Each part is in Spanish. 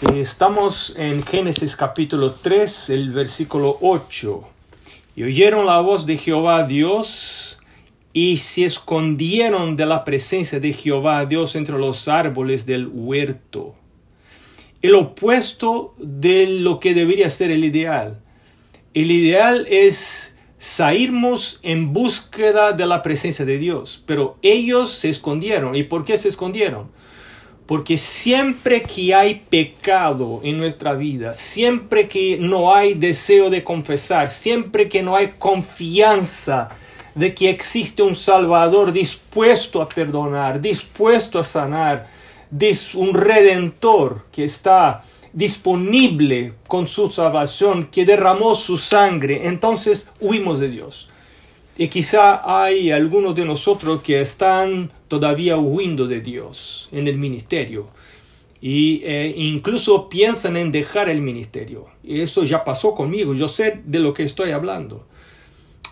Estamos en Génesis capítulo 3, el versículo 8. Y oyeron la voz de Jehová Dios y se escondieron de la presencia de Jehová Dios entre los árboles del huerto. El opuesto de lo que debería ser el ideal. El ideal es salirnos en búsqueda de la presencia de Dios, pero ellos se escondieron. ¿Y por qué se escondieron? Porque siempre que hay pecado en nuestra vida, siempre que no hay deseo de confesar, siempre que no hay confianza de que existe un Salvador dispuesto a perdonar, dispuesto a sanar, un redentor que está disponible con su salvación, que derramó su sangre, entonces huimos de Dios. Y quizá hay algunos de nosotros que están todavía huyendo de Dios en el ministerio. Y eh, incluso piensan en dejar el ministerio. Eso ya pasó conmigo, yo sé de lo que estoy hablando.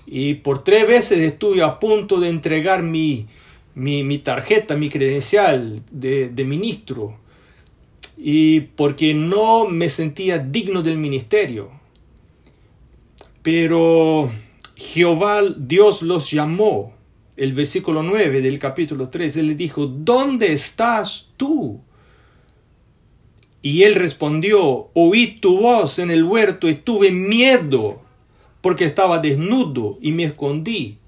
Y por tres veces estuve a punto de entregar mi, mi, tarjeta, mi credencial de, de ministro. Y porque no me sentía digno del ministerio. Pero Jehová Dios los llamó. El versículo 9 del capítulo 3, él le dijo, ¿dónde estás tú? Y él respondió, oí tu voz en el huerto y tuve miedo porque estaba desnudo y me escondí.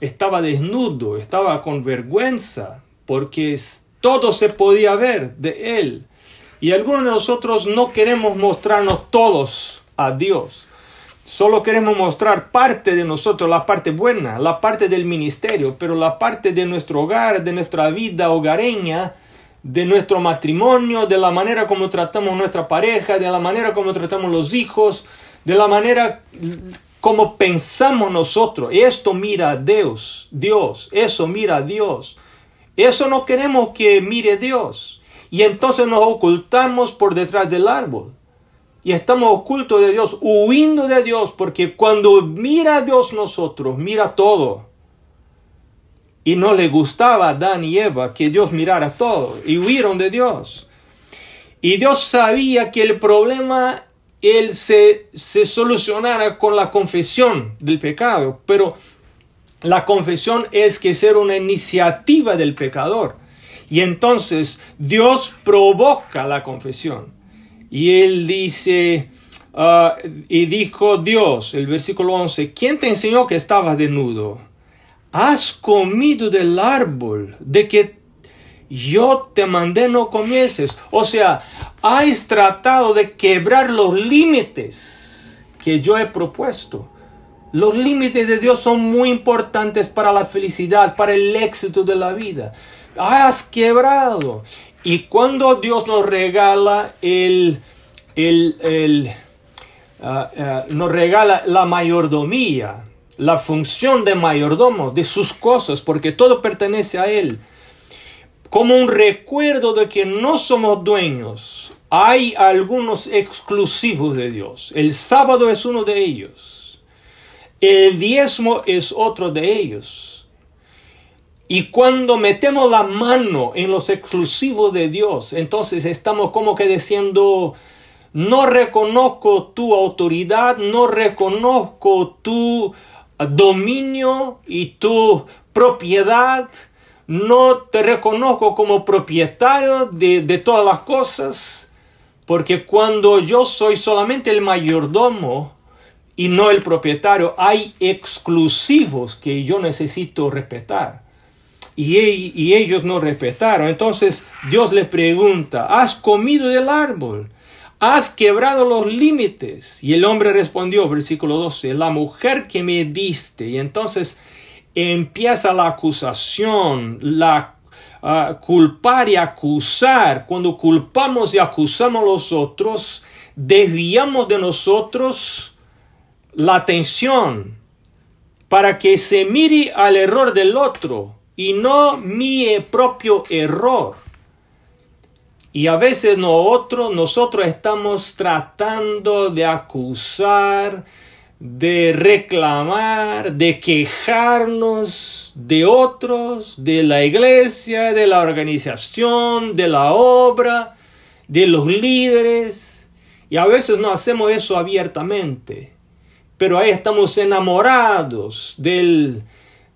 Estaba desnudo, estaba con vergüenza porque todo se podía ver de él. Y algunos de nosotros no queremos mostrarnos todos a Dios. Solo queremos mostrar parte de nosotros, la parte buena, la parte del ministerio, pero la parte de nuestro hogar, de nuestra vida hogareña, de nuestro matrimonio, de la manera como tratamos nuestra pareja, de la manera como tratamos los hijos, de la manera como pensamos nosotros. Esto mira a Dios, Dios, eso mira a Dios. Eso no queremos que mire Dios. Y entonces nos ocultamos por detrás del árbol y estamos ocultos de Dios, huyendo de Dios, porque cuando mira Dios nosotros, mira todo. Y no le gustaba a Adán y Eva que Dios mirara todo, y huyeron de Dios. Y Dios sabía que el problema él se, se solucionara con la confesión del pecado, pero la confesión es que ser una iniciativa del pecador. Y entonces Dios provoca la confesión. Y él dice, ah, y dijo Dios, el versículo 11, ¿quién te enseñó que estabas desnudo? Has comido del árbol de que yo te mandé no comieses. O sea, has tratado de quebrar los límites que yo he propuesto. Los límites de Dios son muy importantes para la felicidad, para el éxito de la vida. Has quebrado. Y cuando Dios nos regala el, el, ah, ah, nos regala la mayordomía, la función de mayordomo de sus cosas, porque todo pertenece a Él, como un recuerdo de que no somos dueños. Hay algunos exclusivos de Dios. El sábado es uno de ellos. El diezmo es otro de ellos. Y cuando metemos la mano en los exclusivos de Dios, entonces estamos como que diciendo, no reconozco tu autoridad, no reconozco tu dominio y tu propiedad, no te reconozco como propietario de, de todas las cosas, porque cuando yo soy solamente el mayordomo y no el propietario, hay exclusivos que yo necesito respetar y, ellos no respetaron. Entonces Dios le pregunta, ¿has comido del árbol? ¿Has quebrado los límites? Y el hombre respondió, versículo 12, la mujer que me diste. Y entonces empieza la acusación, la ah, culpar y acusar. Cuando culpamos y acusamos a los otros, desviamos de nosotros la atención para que se mire al error del otro y no mi propio error. Y a veces nosotros, nosotros estamos tratando de acusar, de reclamar, de quejarnos de otros, de la iglesia, de la organización, de la obra, de los líderes, y a veces no hacemos eso abiertamente, pero ahí estamos enamorados del,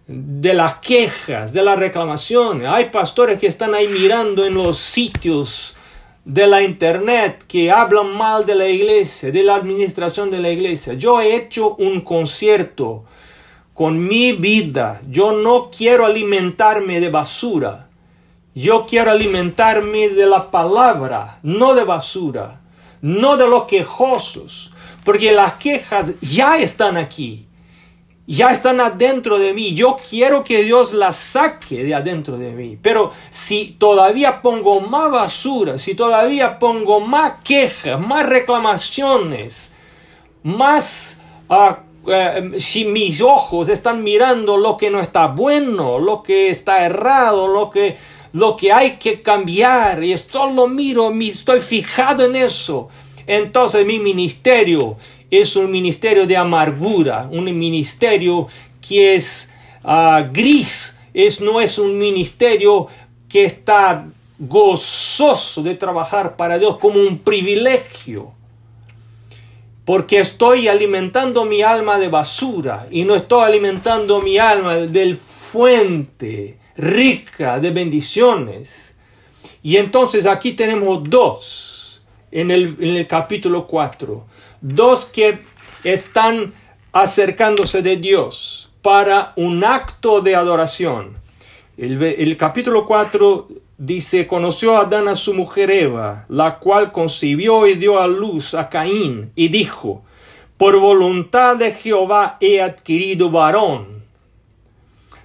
de las quejas, de las reclamaciones. Hay pastores que están ahí mirando en los sitios de la internet que hablan mal de la iglesia, de la administración de la iglesia. Yo he hecho un concierto con mi vida. Yo no quiero alimentarme de basura. Yo quiero alimentarme de la palabra, no de basura, no de los quejosos, porque las quejas ya están aquí, ya están adentro de mí. Yo quiero que Dios las saque de adentro de mí. Pero si todavía pongo más basura, si todavía pongo más quejas, más reclamaciones, más... Uh, eh, si mis ojos están mirando lo que no está bueno, lo que está errado, lo que, lo que hay que cambiar, y solo miro, estoy fijado en eso, entonces mi ministerio es un ministerio de amargura, un ministerio que es ah, gris, es, no es un ministerio que está gozoso de trabajar para Dios como un privilegio porque estoy alimentando mi alma de basura y no estoy alimentando mi alma del fuente rica de bendiciones. Y entonces aquí tenemos dos en el, en el capítulo 4, dos que están acercándose de Dios para un acto de adoración. El, capítulo 4 Dice, conoció a Adán a su mujer Eva, la cual concibió y dio a luz a Caín, y dijo, por voluntad de Jehová he adquirido varón.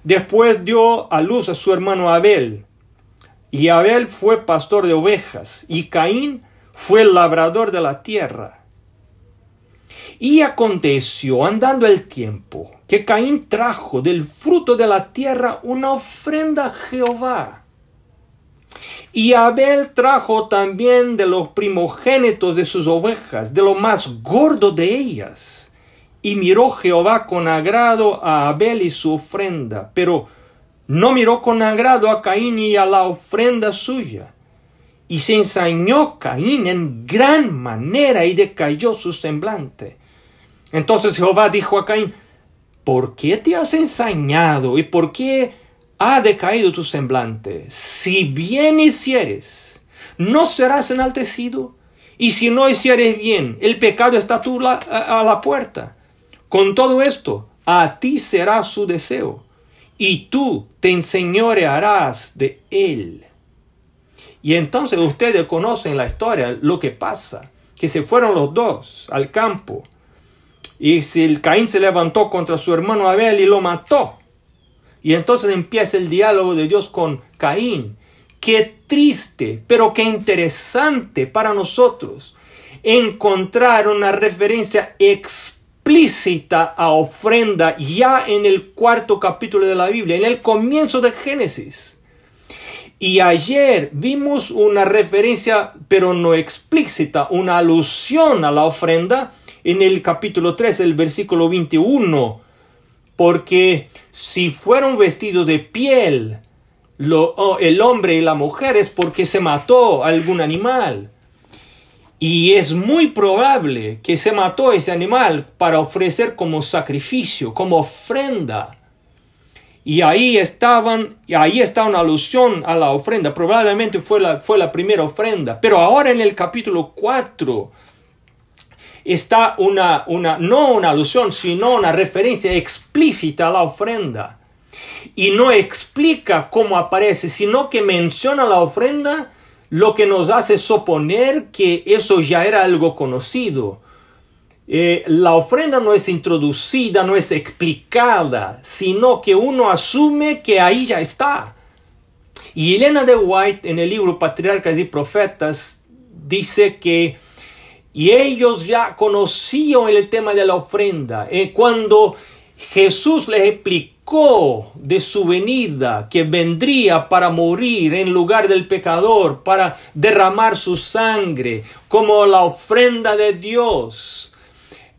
Después dio a luz a su hermano Abel, y Abel fue pastor de ovejas, y Caín fue labrador de la tierra. Y aconteció, andando el tiempo, que Caín trajo del fruto de la tierra una ofrenda a Jehová y Abel trajo también de los primogénitos de sus ovejas, de lo más gordo de ellas. Y miró Jehová con agrado a Abel y su ofrenda, pero no miró con agrado a Caín y a la ofrenda suya. Y se ensañó Caín en gran manera y decayó su semblante. Entonces Jehová dijo a Caín, ¿por qué te has ensañado y por qué ha decaído tu semblante. Si bien hicieres, no serás enaltecido. Y si no hicieres bien, el pecado está tú a la puerta. Con todo esto, a ti será su deseo, y tú te enseñorearás de él. Y entonces ustedes conocen la historia, lo que pasa, que se fueron los dos al campo, y si el Caín se levantó contra su hermano Abel y lo mató. Y entonces empieza el diálogo de Dios con Caín. Qué triste, pero qué interesante para nosotros encontrar una referencia explícita a ofrenda ya en el cuarto capítulo de la Biblia, en el comienzo de Génesis. Y ayer vimos una referencia, pero no explícita, una alusión a la ofrenda en el capítulo 3, el versículo 21 porque si fueron vestidos de piel el hombre y la mujer es porque se mató algún animal. Y es muy probable que se mató ese animal para ofrecer como sacrificio, como ofrenda. Y ahí estaban, y ahí está una alusión a la ofrenda. Probablemente fue la, fue la primera ofrenda. Pero ahora en el capítulo 4 está una, una, no una alusión, sino una referencia explícita a la ofrenda. Y no explica cómo aparece, sino que menciona la ofrenda, lo que nos hace suponer que eso ya era algo conocido. Eh, la ofrenda no es introducida, no es explicada, sino que uno asume que ahí ya está. Y Elena de White en el libro Patriarcas y Profetas dice que y ellos ya conocían el tema de la ofrenda. Eh, cuando Jesús les explicó de su venida, que vendría para morir en lugar del pecador, para derramar su sangre como la ofrenda de Dios.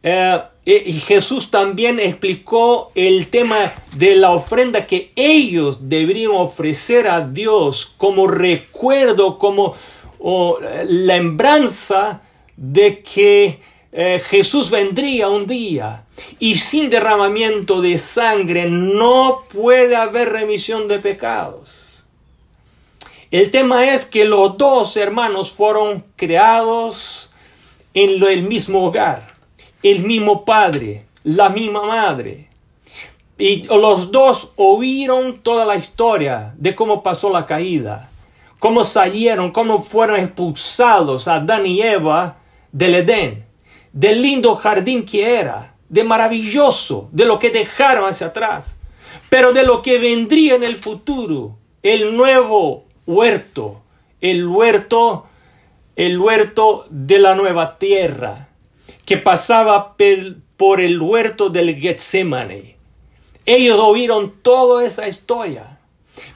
Eh, eh, y Jesús también explicó el tema de la ofrenda que ellos deberían ofrecer a Dios como recuerdo, como o la embranza de que eh, Jesús vendría un día y sin derramamiento de sangre no puede haber remisión de pecados. El tema es que los dos hermanos fueron creados en el mismo hogar, el mismo padre, la misma madre. Y los dos oyeron toda la historia de cómo pasó la caída, cómo salieron, cómo fueron expulsados Adán y Eva del Edén del lindo jardín que era, de maravilloso, de lo que dejaron hacia atrás, pero de lo que vendría en el futuro, el nuevo huerto, el huerto, el huerto de la nueva tierra, que pasaba por el huerto del Getsemane. Ellos oyeron toda esa historia,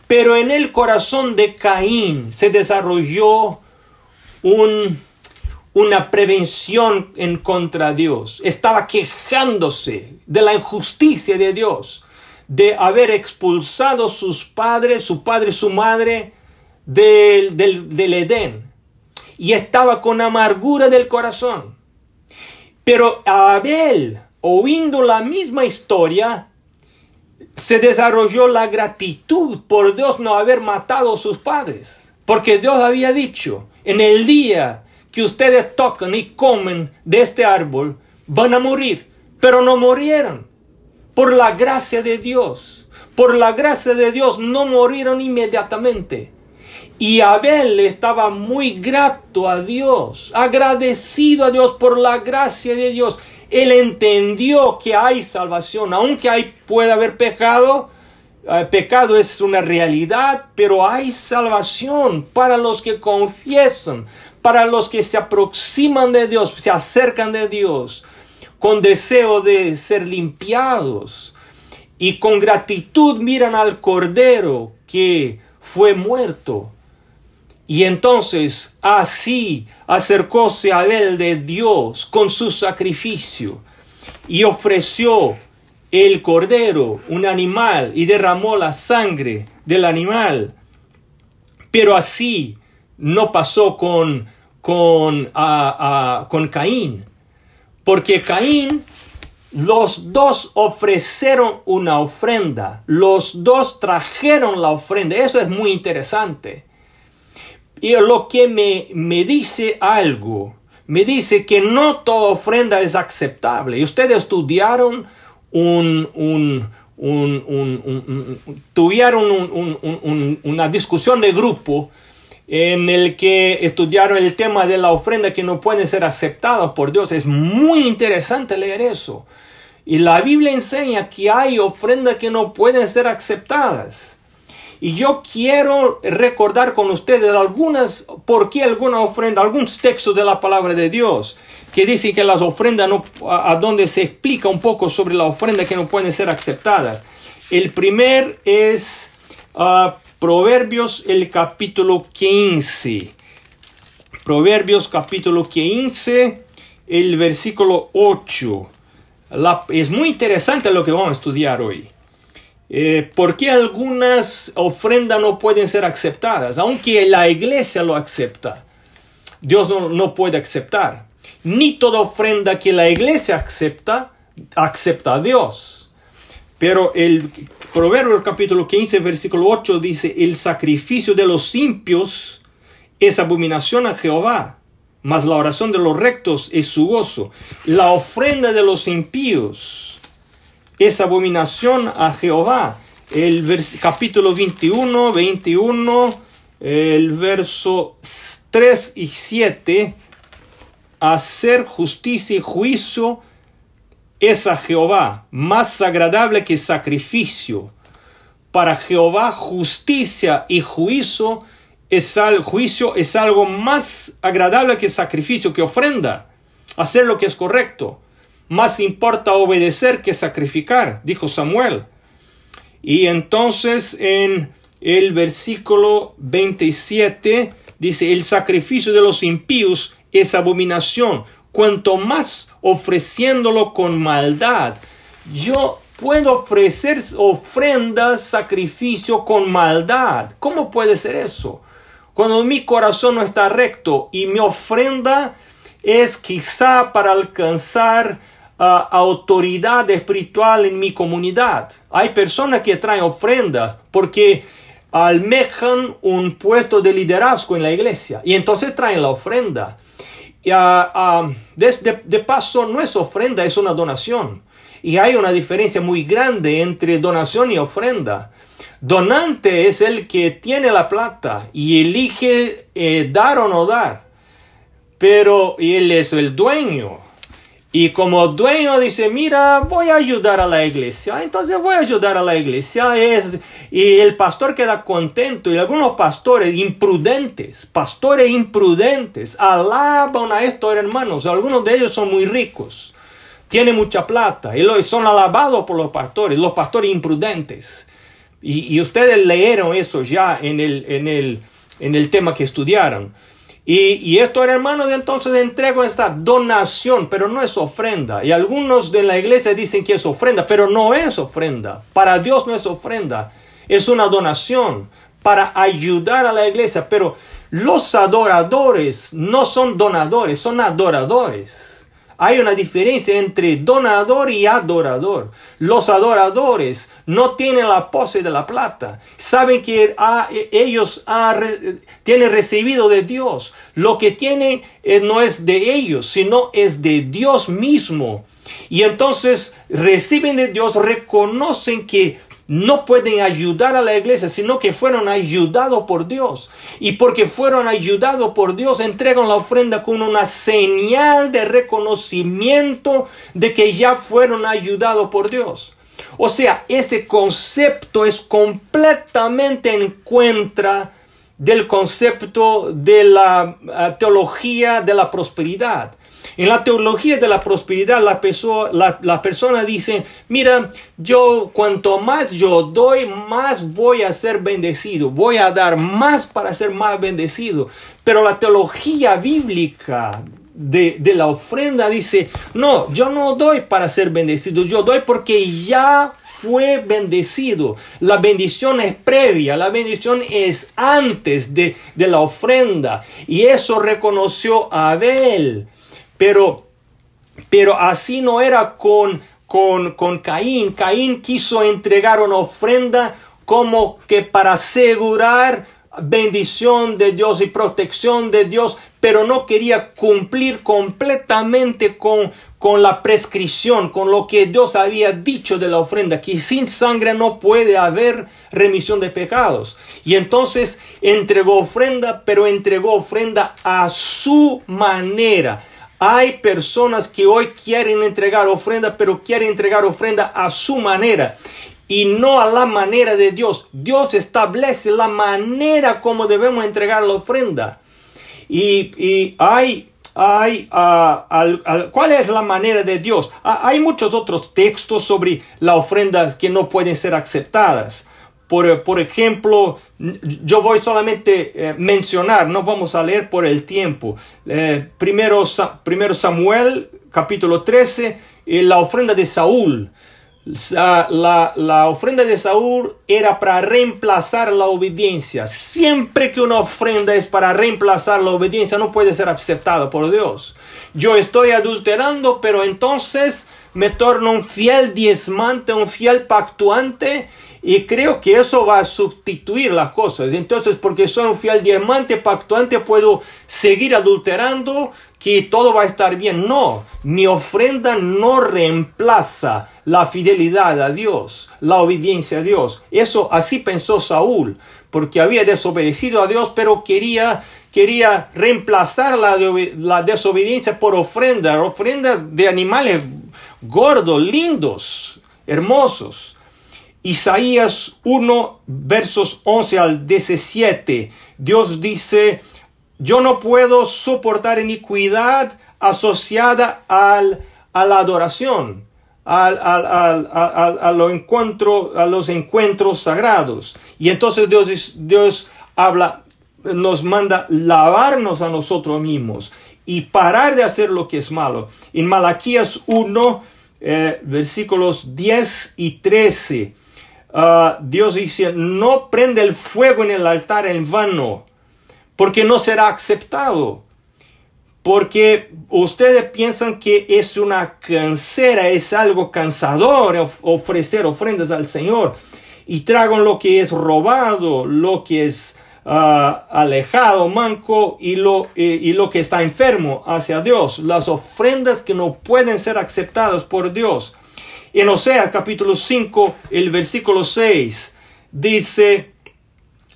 pero en el corazón de Caín se desarrolló un una prevención en contra de Dios. Estaba quejándose de la injusticia de Dios, de haber expulsado sus padres, su padre su madre del, del, Edén. Y estaba con amargura del corazón. Pero Abel, oyendo la misma historia, se desarrolló la gratitud por Dios no haber matado a sus padres. Porque Dios había dicho, en el día que ustedes tocan y comen de este árbol, van a morir, pero no murieron. Por la gracia de Dios, por la gracia de Dios no murieron inmediatamente. Y Abel estaba muy grato a Dios, agradecido a Dios por la gracia de Dios. Él entendió que hay salvación, aunque hay, puede haber pecado, eh, pecado es una realidad, pero hay salvación para los que confiesan, para los que se aproximan de Dios, se acercan de Dios con deseo de ser limpiados y con gratitud miran al Cordero que fue muerto. Y entonces así acercóse Abel de Dios con su sacrificio y ofreció el cordero, un animal, y derramó la sangre del animal. Pero así no pasó con con, con Caín. Porque Caín, los dos ofrecieron una ofrenda, los dos trajeron la ofrenda. Eso es muy interesante. Y lo que me, me dice algo, me dice que no toda ofrenda es aceptable. Y ustedes estudiaron un, un, un, tuvieron una discusión de grupo en el que estudiaron el tema de la ofrenda que no pueden ser aceptadas por Dios. Es muy interesante leer eso. Y la Biblia enseña que hay ofrendas que no pueden ser aceptadas. Y yo quiero recordar con ustedes algunas, por qué alguna ofrenda, algún texto de la palabra de Dios que dice que las ofrendas, no, a, donde se explica un poco sobre la ofrenda que no pueden ser aceptadas. El primer es ah, Proverbios el capítulo 15. Proverbios capítulo 15, el versículo 8. es muy interesante lo que vamos a estudiar hoy. Eh, ¿Por qué algunas ofrendas no pueden ser aceptadas? Aunque la iglesia lo acepta, Dios no, no puede aceptar. Ni toda ofrenda que la iglesia acepta, acepta a Dios. Pero el Proverbios capítulo 15, versículo 8 dice, el sacrificio de los impios es abominación a Jehová, mas la oración de los rectos es su gozo. La ofrenda de los impíos es abominación a Jehová. El capítulo 21, 21, el verso 3 y 7, hacer justicia y juicio es a Jehová más agradable que sacrificio. Para Jehová justicia y juicio es, juicio es algo más agradable que sacrificio, que ofrenda. Hacer lo que es correcto. Más importa obedecer que sacrificar, dijo Samuel. Y entonces en el versículo 27 dice, el sacrificio de los impíos es abominación, cuanto más ofreciéndolo con maldad. Yo puedo ofrecer ofrendas, sacrificio con maldad. ¿Cómo puede ser eso? cuando mi corazón no está recto y mi ofrenda es quizá para alcanzar ah, autoridad espiritual en mi comunidad. Hay personas que traen ofrenda porque almejan un puesto de liderazgo en la iglesia y entonces traen la ofrenda. Y, ah, ah, de, paso, no es ofrenda, es una donación. Y hay una diferencia muy grande entre donación y ofrenda. Donante es el que tiene la plata y elige eh, dar o no dar. Pero él es el dueño. Y como dueño dice, mira, voy a ayudar a la iglesia. Entonces voy a ayudar a la iglesia. Es, y el pastor queda contento. Y algunos pastores imprudentes, pastores imprudentes, alaban a estos hermanos. Algunos de ellos son muy ricos. Tienen mucha plata. Y son alabados por los pastores. Los pastores imprudentes. Y, ustedes leyeron eso ya en el, en el, en el tema que estudiaron. Y, y estos hermanos entonces entregan esta donación, pero no es ofrenda. Y algunos de la iglesia dicen que es ofrenda, pero no es ofrenda. Para Dios no es ofrenda, es una donación para ayudar a la iglesia. Pero los adoradores no son donadores, son adoradores. Hay una diferencia entre donador y adorador. Los adoradores no tienen la pose de la plata. Saben que ellos tienen recibido de Dios. Lo que tienen eh, no es de ellos, sino es de Dios mismo. Y entonces reciben de Dios, reconocen que no pueden ayudar a la iglesia, sino que fueron ayudados por Dios. Y porque fueron ayudados por Dios, entregan la ofrenda con una señal de reconocimiento de que ya fueron ayudados por Dios. O sea, ese concepto es completamente en contra del concepto de la eh, teología de la prosperidad. En la teología de la prosperidad, la, persona, la, persona dice, mira, yo cuanto más yo doy, más voy a ser bendecido, voy a dar más para ser más bendecido. Pero la teología bíblica de, de, la ofrenda dice, no, yo no doy para ser bendecido, yo doy porque ya fue bendecido. La bendición es previa, la bendición es antes de, de la ofrenda. Y eso reconoció Abel. Pero, pero así no era con, con, con Caín. Caín quiso entregar una ofrenda como que para asegurar bendición de Dios y protección de Dios, pero no quería cumplir completamente con, con la prescripción, con lo que Dios había dicho de la ofrenda, que sin sangre no puede haber remisión de pecados. Y entonces entregó ofrenda, pero entregó ofrenda a su manera hay personas que hoy quieren entregar ofrenda, pero quieren entregar ofrenda a su manera y no a la manera de Dios. Dios establece la manera como debemos entregar la ofrenda. Y, hay, hay uh, ¿cuál es la manera de Dios? Ah, hay muchos otros textos sobre la ofrenda que no pueden ser aceptadas. Por, ejemplo, yo voy solamente a eh, mencionar, no vamos a leer por el tiempo. Eh, primero, primero, Samuel, capítulo 13, eh, la ofrenda de Saúl. La, la, ofrenda de Saúl era para reemplazar la obediencia. Siempre que una ofrenda es para reemplazar la obediencia, no puede ser aceptada por Dios. Yo estoy adulterando, pero entonces me torno un fiel diezmante, un fiel pactuante y creo que eso va a sustituir las cosas. Entonces, porque soy un fiel diamante pactuante, puedo seguir adulterando, que todo va a estar bien. No, mi ofrenda no reemplaza la fidelidad a Dios, la obediencia a Dios. Eso así pensó Saúl, porque había desobedecido a Dios, pero quería quería reemplazar la, la desobediencia por ofrendas, ofrendas de animales gordos, lindos, hermosos. Isaías 1, versos 11 al 17. Dios dice, yo no puedo soportar iniquidad asociada a la adoración, a, los encuentros sagrados. Y entonces Dios, Dios habla, nos manda lavarnos a nosotros mismos y parar de hacer lo que es malo. En Malaquías 1, eh, versículos 10 y 13 Ah, Dios dice, no prende el fuego en el altar en vano, porque no será aceptado. Porque ustedes piensan que es una cansera, es algo cansador ofrecer ofrendas al Señor. Y tragan lo que es robado, lo que es ah, alejado, manco y lo, y lo que está enfermo hacia Dios. Las ofrendas que no pueden ser aceptadas por Dios. En Osea capítulo 5, el versículo 6 dice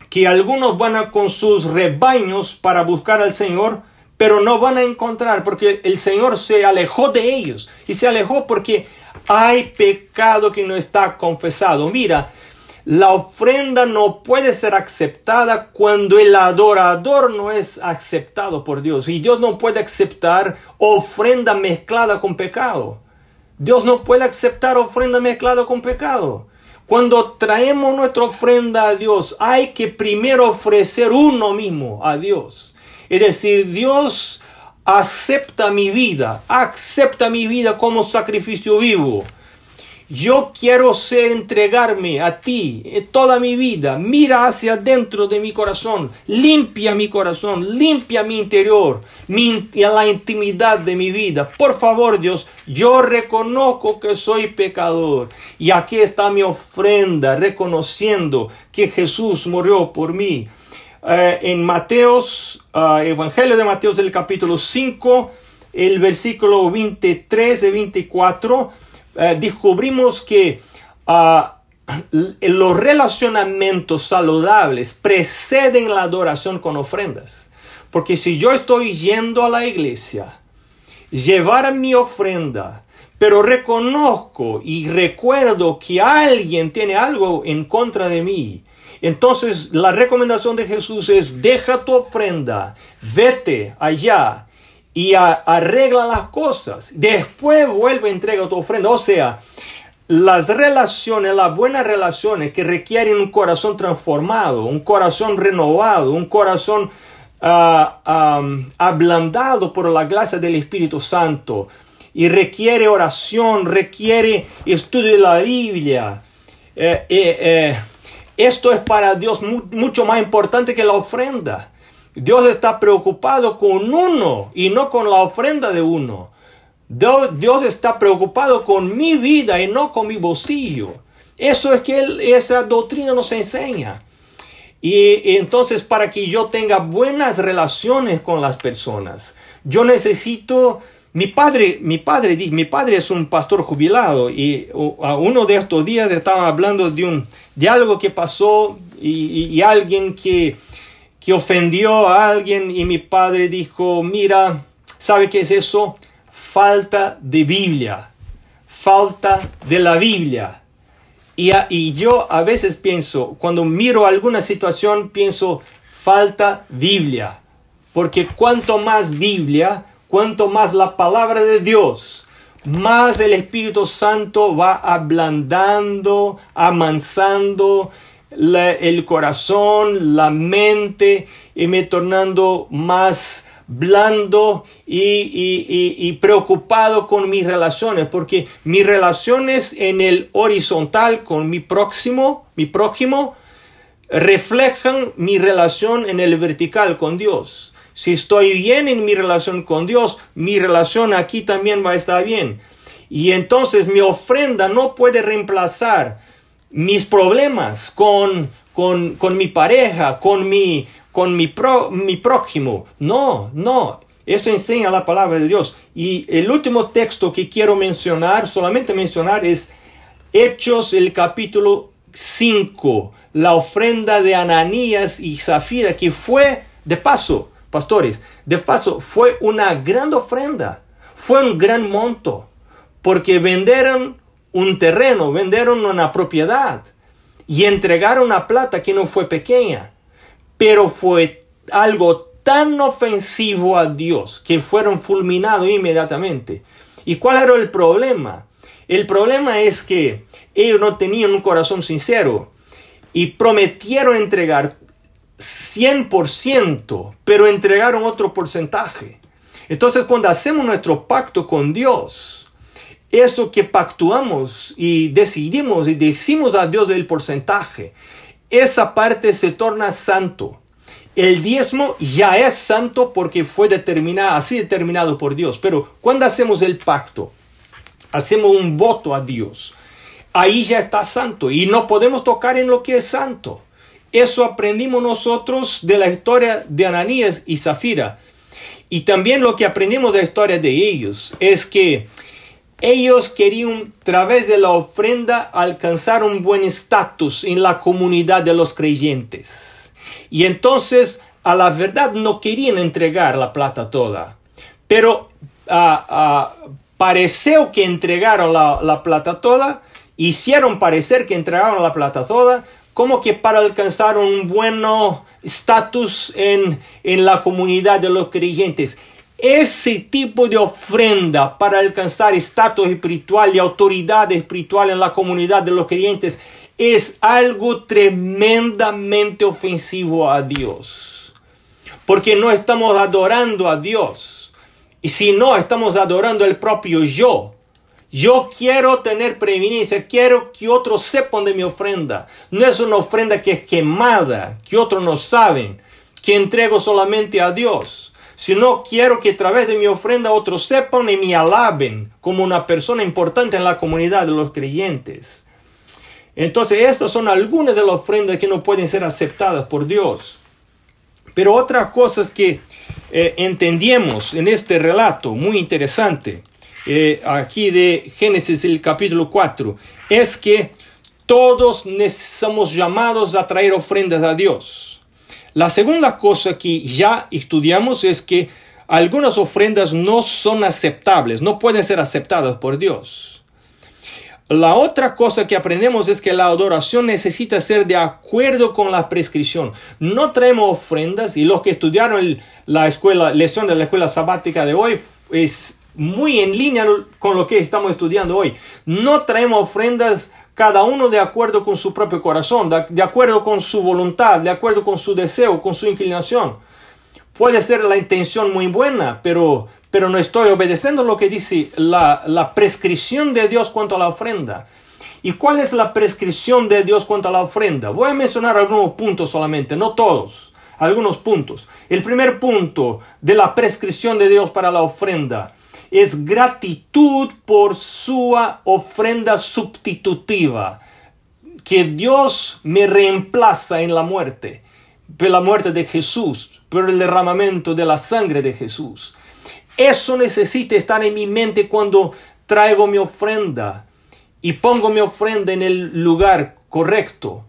que algunos van a con sus rebaños para buscar al Señor, pero no van a encontrar porque el Señor se alejó de ellos y se alejó porque hay pecado que no está confesado. Mira, la ofrenda no puede ser aceptada cuando el adorador no es aceptado por Dios y Dios no puede aceptar ofrenda mezclada con pecado. Dios no puede aceptar ofrenda mezclada con pecado. Cuando traemos nuestra ofrenda a Dios, hay que primero ofrecer uno mismo a Dios. Es decir, Dios acepta mi vida, acepta mi vida como sacrificio vivo. Yo quiero ser entregarme a ti toda mi vida. Mira hacia dentro de mi corazón. Limpia mi corazón. Limpia mi interior. Mi, la intimidad de mi vida. Por favor, Dios, yo reconozco que soy pecador. Y aquí está mi ofrenda, reconociendo que Jesús murió por mí. Eh, en Mateos, uh, Evangelio de Mateos del capítulo 5, el versículo 23 y 24, eh, descubrimos que ah, los relacionamientos saludables preceden la adoración con ofrendas. Porque si yo estoy yendo a la iglesia, llevar mi ofrenda, pero reconozco y recuerdo que alguien tiene algo en contra de mí, entonces la recomendación de Jesús es deja tu ofrenda, vete allá y arregla las cosas. Después vuelve a entregar tu ofrenda. O sea, las relaciones, las buenas relaciones que requieren un corazón transformado, un corazón renovado, un corazón ah, ablandado por la gracia del Espíritu Santo y requiere oración, requiere estudio de la Biblia. Eh, eh, eh, esto es para Dios mucho más importante que la ofrenda. Dios está preocupado con uno y no con la ofrenda de uno. Dios, está preocupado con mi vida y no con mi bolsillo. Eso es que esa doctrina nos enseña. Y, entonces para que yo tenga buenas relaciones con las personas, yo necesito mi padre, mi padre, mi padre es un pastor jubilado y uno de estos días estaba hablando de un de algo que pasó y, alguien que, ofendió a alguien y mi padre dijo, mira, ¿sabe qué es eso? Falta de Biblia, falta de la Biblia. Y, y yo a veces pienso, cuando miro alguna situación, pienso, falta Biblia. Porque cuanto más Biblia, cuanto más la palabra de Dios, más el Espíritu Santo va ablandando, amansando el corazón, la mente y me tornando más blando y, preocupado con mis relaciones, porque mis relaciones en el horizontal con mi próximo, mi prójimo, reflejan mi relación en el vertical con Dios. Si estoy bien en mi relación con Dios, mi relación aquí también va a estar bien. Y entonces mi ofrenda no puede reemplazar mis problemas con, con, mi pareja, con mi, con mi, mi prójimo. No, no. Esto enseña la palabra de Dios. Y el último texto que quiero mencionar, solamente mencionar, es Hechos, el capítulo 5, la ofrenda de Ananías y Zafira, que fue de paso pastores, de paso, fue una gran ofrenda, fue un gran monto, porque vendieron un terreno, vendieron una propiedad y entregaron una plata que no fue pequeña, pero fue algo tan ofensivo a Dios que fueron fulminados inmediatamente. ¿Y cuál era el problema? El problema es que ellos no tenían un corazón sincero y prometieron entregar 100%, pero entregaron otro porcentaje. Entonces cuando hacemos nuestro pacto con Dios, eso que pactuamos y decidimos y decimos a Dios del porcentaje, esa parte se torna santo. El diezmo ya es santo porque fue determinado, así determinado por Dios. Pero cuando hacemos el pacto, hacemos un voto a Dios, ahí ya está santo y no podemos tocar en lo que es santo. Eso aprendimos nosotros de la historia de Ananías y Zafira. Y también lo que aprendimos de la historia de ellos es que ellos querían, a través de la ofrenda, alcanzar un buen estatus en la comunidad de los creyentes. Y entonces, a la verdad, no querían entregar la plata toda. Pero uh, uh, pareció que entregaron la, la plata toda, hicieron parecer que entregaron la plata toda, como que para alcanzar un buen estatus en, en la comunidad de los creyentes. Ese tipo de ofrenda para alcanzar estatus espiritual y autoridad espiritual en la comunidad de los creyentes es algo tremendamente ofensivo a Dios. Porque no estamos adorando a Dios. Y si no, estamos adorando el propio yo. Yo quiero tener preeminencia, quiero que otros sepan de mi ofrenda. No es una ofrenda que es quemada, que otros no saben, que entrego solamente a Dios sino quiero que a través de mi ofrenda otros sepan y me alaben como una persona importante en la comunidad de los creyentes. Entonces, estas son algunas de las ofrendas que no pueden ser aceptadas por Dios. Pero otra cosa es que eh, entendemos en este relato muy interesante, eh, aquí de Génesis el capítulo 4, es que todos somos llamados a traer ofrendas a Dios. La segunda cosa que ya estudiamos es que algunas ofrendas no son aceptables, no pueden ser aceptadas por Dios. La otra cosa que aprendemos es que la adoración necesita ser de acuerdo con la prescripción. No traemos ofrendas y los que estudiaron la escuela, lección de la escuela sabática de hoy es muy en línea con lo que estamos estudiando hoy. No traemos ofrendas cada uno de acuerdo con su propio corazón, de acuerdo con su voluntad, de acuerdo con su deseo, con su inclinación. Puede ser la intención muy buena, pero, pero no estoy obedeciendo lo que dice la, la prescripción de Dios cuanto a la ofrenda. ¿Y cuál es la prescripción de Dios cuanto a la ofrenda? Voy a mencionar algunos puntos solamente, no todos, algunos puntos. El primer punto de la prescripción de Dios para la ofrenda es gratitud por su ofrenda sustitutiva, que Dios me reemplaza en la muerte, por la muerte de Jesús, por el derramamiento de la sangre de Jesús. Eso necesita estar en mi mente cuando traigo mi ofrenda y pongo mi ofrenda en el lugar correcto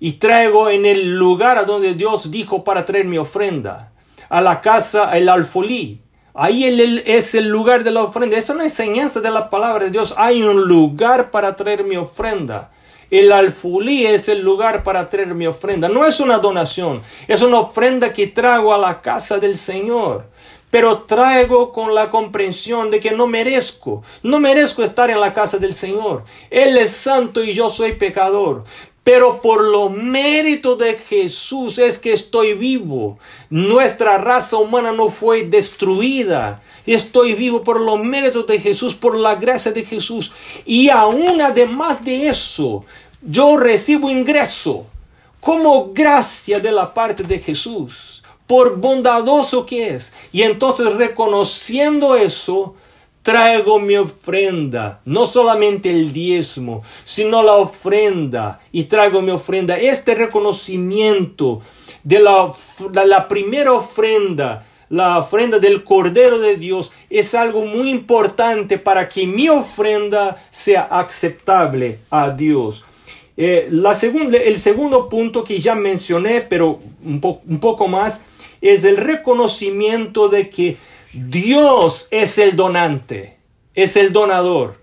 y traigo en el lugar a donde Dios dijo para traer mi ofrenda, a la casa, el alfolí, Ahí es el lugar de la ofrenda. Es una enseñanza de la palabra de Dios. Hay un lugar para traer mi ofrenda. El alfulí es el lugar para traer mi ofrenda. No es una donación, es una ofrenda que traigo a la casa del Señor. Pero traigo con la comprensión de que no merezco, no merezco estar en la casa del Señor. Él es santo y yo soy pecador pero por lo mérito de Jesús es que estoy vivo. Nuestra raza humana no fue destruida. Estoy vivo por los méritos de Jesús, por la gracia de Jesús. Y aún además de eso, yo recibo ingreso como gracia de la parte de Jesús, por bondadoso que es. Y entonces reconociendo eso, traigo mi ofrenda, no solamente el diezmo, sino la ofrenda, y traigo mi ofrenda. Este reconocimiento de la, primera ofrenda, la ofrenda del Cordero de Dios, es algo muy importante para que mi ofrenda sea aceptable a Dios. Eh, la segunda, el segundo punto que ya mencioné, pero un poco más, es el reconocimiento de que Dios es el donante, es el donador.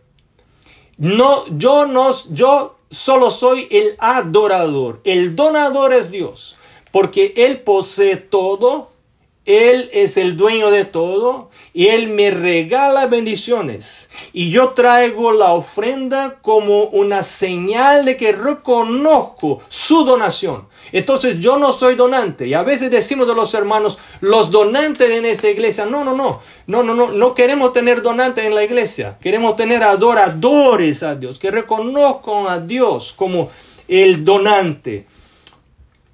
No, yo no, yo solo soy el adorador. El donador es Dios, porque Él posee todo, Él es el dueño de todo y Él me regala bendiciones. Y yo traigo la ofrenda como una señal de que reconozco su donación. Entonces yo no soy donante. Y a veces decimos de los hermanos, los donantes en esa iglesia. No, no, no. No, no, no. No queremos tener donantes en la iglesia. Queremos tener adoradores a Dios, que reconozcan a Dios como el donante.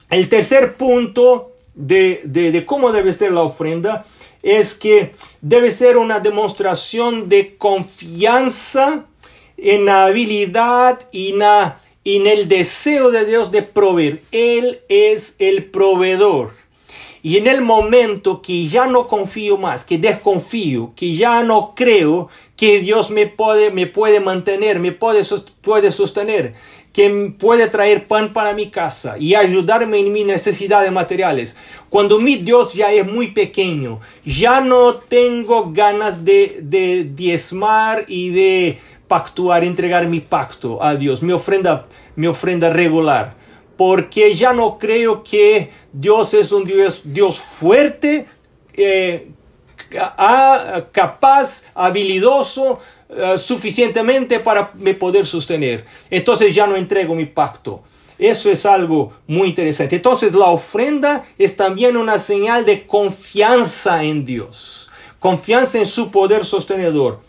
El tercer punto de, de, cómo debe ser la ofrenda es que debe ser una demostración de confianza en la habilidad y en el deseo de Dios de proveer. Él es el proveedor. Y en el momento que ya no confío más, que desconfío, que ya no creo que Dios me puede, me puede mantener, me puede, puede sostener, que puede traer pan para mi casa y ayudarme en mis necesidades materiales. Cuando mi Dios ya es muy pequeño, ya no tengo ganas de, de diezmar y de pactuar, entregar mi pacto a Dios, mi ofrenda, mi ofrenda regular, porque ya no creo que Dios es un Dios, Dios fuerte, eh, capaz, habilidoso, eh, suficientemente para me poder sostener. Entonces ya no entrego mi pacto. Eso es algo muy interesante. Entonces la ofrenda es también una señal de confianza en Dios, confianza en su poder sostenedor.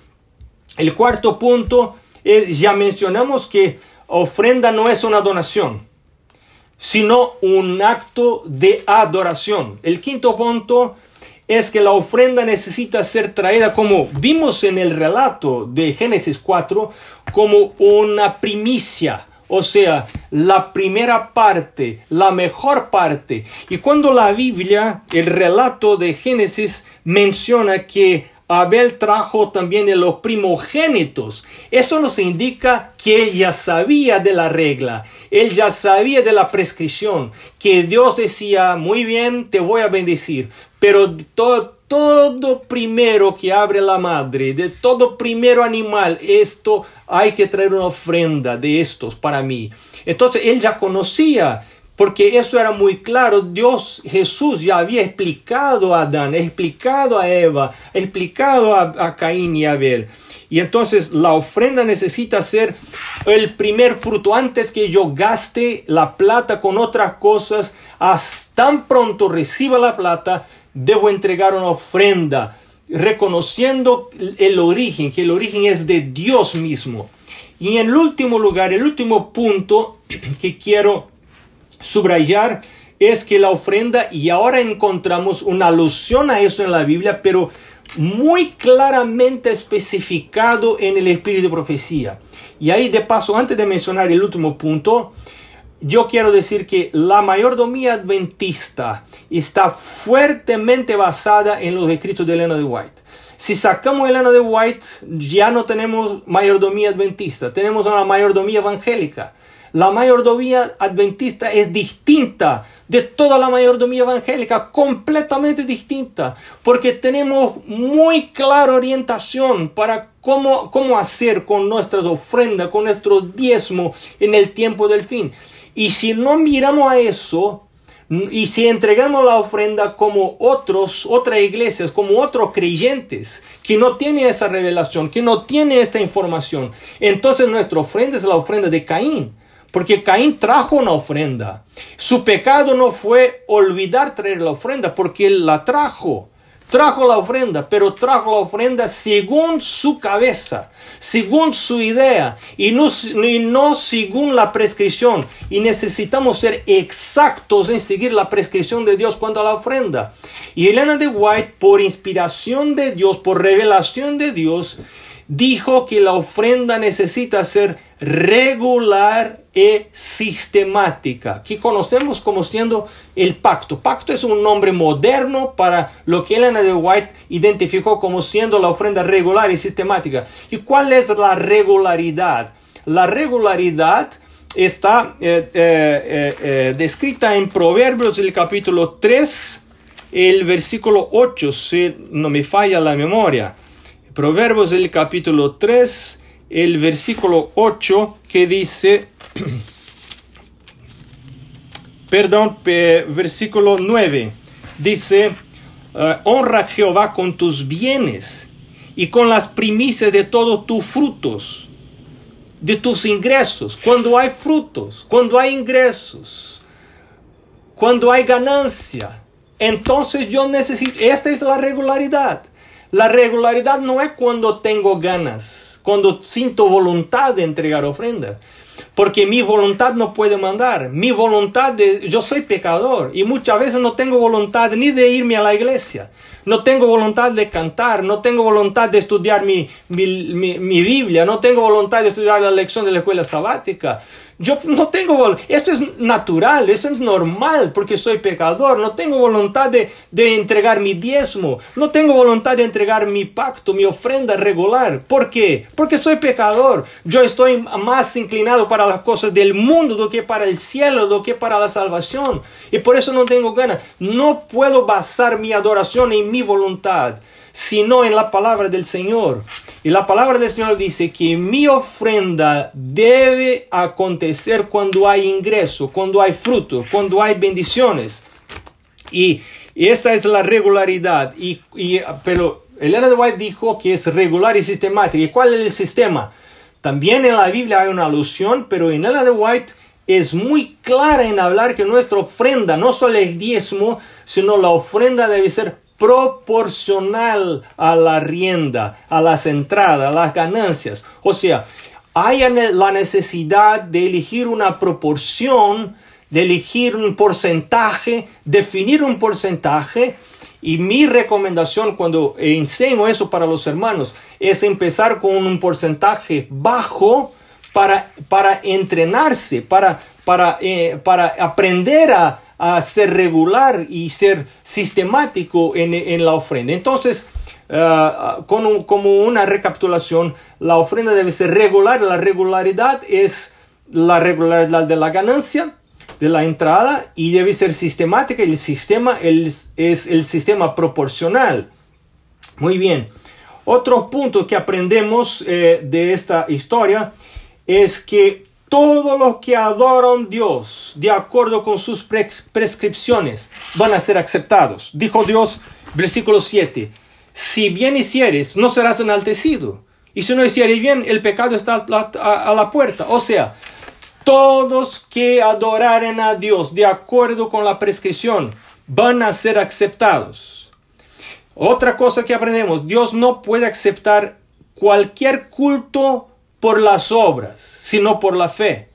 El cuarto punto, es, ya mencionamos que ofrenda no es una donación, sino un acto de adoración. El quinto punto es que la ofrenda necesita ser traída, como vimos en el relato de Génesis 4, como una primicia, o sea, la primera parte, la mejor parte. Y cuando la Biblia, el relato de Génesis, menciona que Abel trajo también de los primogénitos. Eso nos indica que él ya sabía de la regla, él ya sabía de la prescripción, que Dios decía, muy bien, te voy a bendecir, pero todo, primero que abre la madre, de todo primero animal, esto hay que traer una ofrenda de estos para mí. Entonces él ya conocía porque eso era muy claro. Dios, Jesús ya había explicado a Adán, explicado a Eva, explicado a, Caín y Abel. Y entonces la ofrenda necesita ser el primer fruto. Antes que yo gaste la plata con otras cosas, hasta pronto reciba la plata, debo entregar una ofrenda, reconociendo el origen, que el origen es de Dios mismo. Y en el último lugar, el último punto que quiero subrayar es que la ofrenda, y ahora encontramos una alusión a eso en la Biblia, pero muy claramente especificado en el espíritu de profecía. Y ahí de paso, antes de mencionar el último punto, yo quiero decir que la mayordomía adventista está fuertemente basada en los escritos de Elena de White. Si sacamos Elena de White, ya no tenemos mayordomía adventista, tenemos una mayordomía evangélica. La mayordomía adventista es distinta de toda la mayordomía evangélica, completamente distinta, porque tenemos muy clara orientación para cómo, cómo hacer con nuestras ofrendas, con nuestro diezmo en el tiempo del fin. Y si no miramos a eso, y si entregamos la ofrenda como otros, otras iglesias, como otros creyentes, que no tienen esa revelación, que no tienen esta información, entonces nuestra ofrenda es la ofrenda de Caín. Porque Caín trajo una ofrenda. Su pecado no fue olvidar traer la ofrenda, porque él la trajo trajo la ofrenda, pero trajo la ofrenda según su cabeza, según su idea y no, no, según la prescripción. Y necesitamos ser exactos en seguir la prescripción de Dios cuando a la ofrenda. Y Elena de White, por inspiración de Dios, por revelación de Dios, dijo que la ofrenda necesita ser regular y sistemática, que conocemos como siendo el pacto. Pacto es un nombre moderno para lo que Elena de White identificó como siendo la ofrenda regular y sistemática. ¿Y cuál es la regularidad? La regularidad está eh, eh, eh, descrita en Proverbios el capítulo 3, el versículo 8, si no me falla la memoria. Proverbios el capítulo 3, el versículo 8 que dice, perdón, versículo 9, dice, eh, honra a Jehová con tus bienes y con las primicias de todos tus frutos, de tus ingresos. Cuando hay frutos, cuando hay ingresos, cuando hay ganancia, entonces yo necesito, esta es la regularidad. La regularidad no es cuando tengo ganas, cuando siento voluntad de entregar ofrenda. Porque mi voluntad no puede mandar. Mi voluntad de, yo soy pecador y muchas veces no tengo voluntad ni de irme a la iglesia. No tengo voluntad de cantar, no tengo voluntad de estudiar mi, mi, mi Biblia, no tengo voluntad de estudiar la lección de la escuela sabática. Yo no tengo, esto es natural, esto es normal porque soy pecador, no tengo voluntad de, de, entregar mi diezmo, no tengo voluntad de entregar mi pacto, mi ofrenda regular. ¿Por qué? Porque soy pecador. Yo estoy más inclinado para las cosas del mundo do que para el cielo, do que para la salvación. Y por eso no tengo ganas. No puedo basar mi adoración en mi voluntad sino en la palabra del Señor. Y la palabra del Señor dice que mi ofrenda debe acontecer cuando hay ingreso, cuando hay fruto, cuando hay bendiciones. Y, esta es la regularidad. Y, pero Elena de White dijo que es regular y sistemática. ¿Y cuál es el sistema? También en la Biblia hay una alusión, pero en Elena de White es muy clara en hablar que nuestra ofrenda no solo es diezmo, sino la ofrenda debe ser proporcional a la rienda, a las entradas, a las ganancias. O sea, hay la necesidad de elegir una proporción, de elegir un porcentaje, definir un porcentaje. Y mi recomendación cuando enseño eso para los hermanos es empezar con un porcentaje bajo para, para entrenarse, para, para, eh, para aprender a, a ser regular y ser sistemático en, la ofrenda. Entonces, uh, como una recapitulación, la ofrenda debe ser regular. La regularidad es la regularidad de la ganancia, de la entrada, y debe ser sistemática. El sistema es el sistema proporcional. Muy bien. Otro punto que aprendemos eh, de esta historia es que todos los que adoran a Dios de acuerdo con sus prescripciones van a ser aceptados. Dijo Dios, versículo 7, si bien hicieres, no serás enaltecido. Y si no hicieres bien, el pecado está a la puerta. O sea, todos que adoraren a Dios de acuerdo con la prescripción van a ser aceptados. Otra cosa que aprendemos, Dios no puede aceptar cualquier culto por las obras, sino por la fe.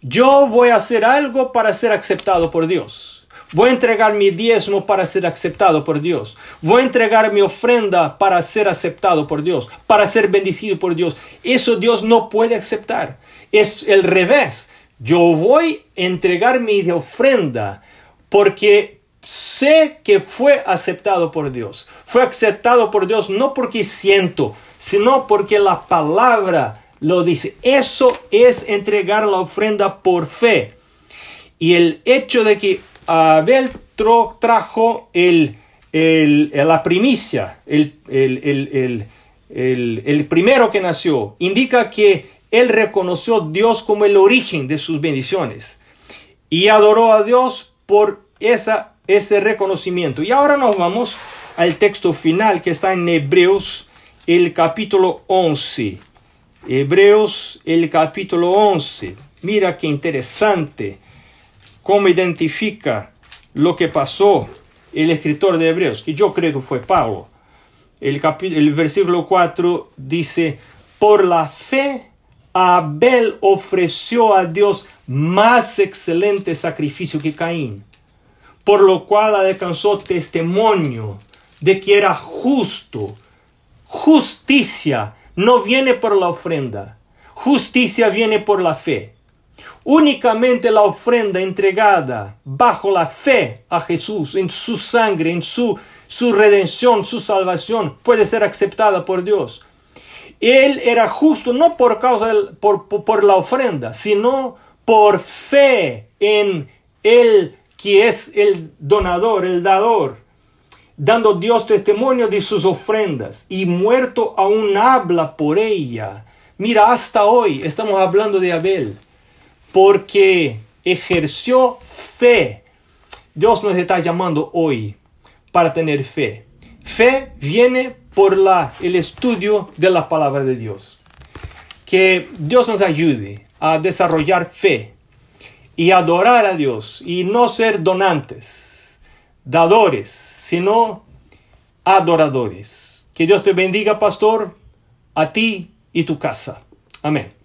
Yo voy a hacer algo para ser aceptado por Dios. Voy a entregar mi diezmo para ser aceptado por Dios. Voy a entregar mi ofrenda para ser aceptado por Dios, para ser bendecido por Dios. Eso Dios no puede aceptar. Es el revés. Yo voy a entregar mi ofrenda porque sé que fue aceptado por Dios. Fue aceptado por Dios no porque siento, sino porque la palabra lo dice. Eso es entregar la ofrenda por fe. Y el hecho de que Abel trajo el, la primicia, el, el, primero que nació, indica que él reconoció a Dios como el origen de sus bendiciones y adoró a Dios por esa, ese reconocimiento. Y ahora nos vamos al texto final que está en Hebreos el capítulo 11. Hebreos, el capítulo 11. Mira qué interesante cómo identifica lo que pasó el escritor de Hebreos, que yo creo que fue Pablo. El, el versículo 4 dice, por la fe Abel ofreció a Dios más excelente sacrificio que Caín, por lo cual alcanzó testimonio de que era justo Justicia no viene por la ofrenda, justicia viene por la fe. Únicamente la ofrenda entregada bajo la fe a Jesús, en su sangre, en su, su redención, su salvación, puede ser aceptada por Dios. Él era justo no por causa por, por la ofrenda, sino por fe en Él que es el donador, el dador dando Dios testimonio de sus ofrendas y muerto aún habla por ella. Mira, hasta hoy estamos hablando de Abel porque ejerció fe. Dios nos está llamando hoy para tener fe. Fe viene por la, el estudio de la palabra de Dios. Que Dios nos ayude a desarrollar fe y adorar a Dios y no ser donantes, dadores, sino adoradores. Que Dios te bendiga, pastor, a ti y tu casa. Amén.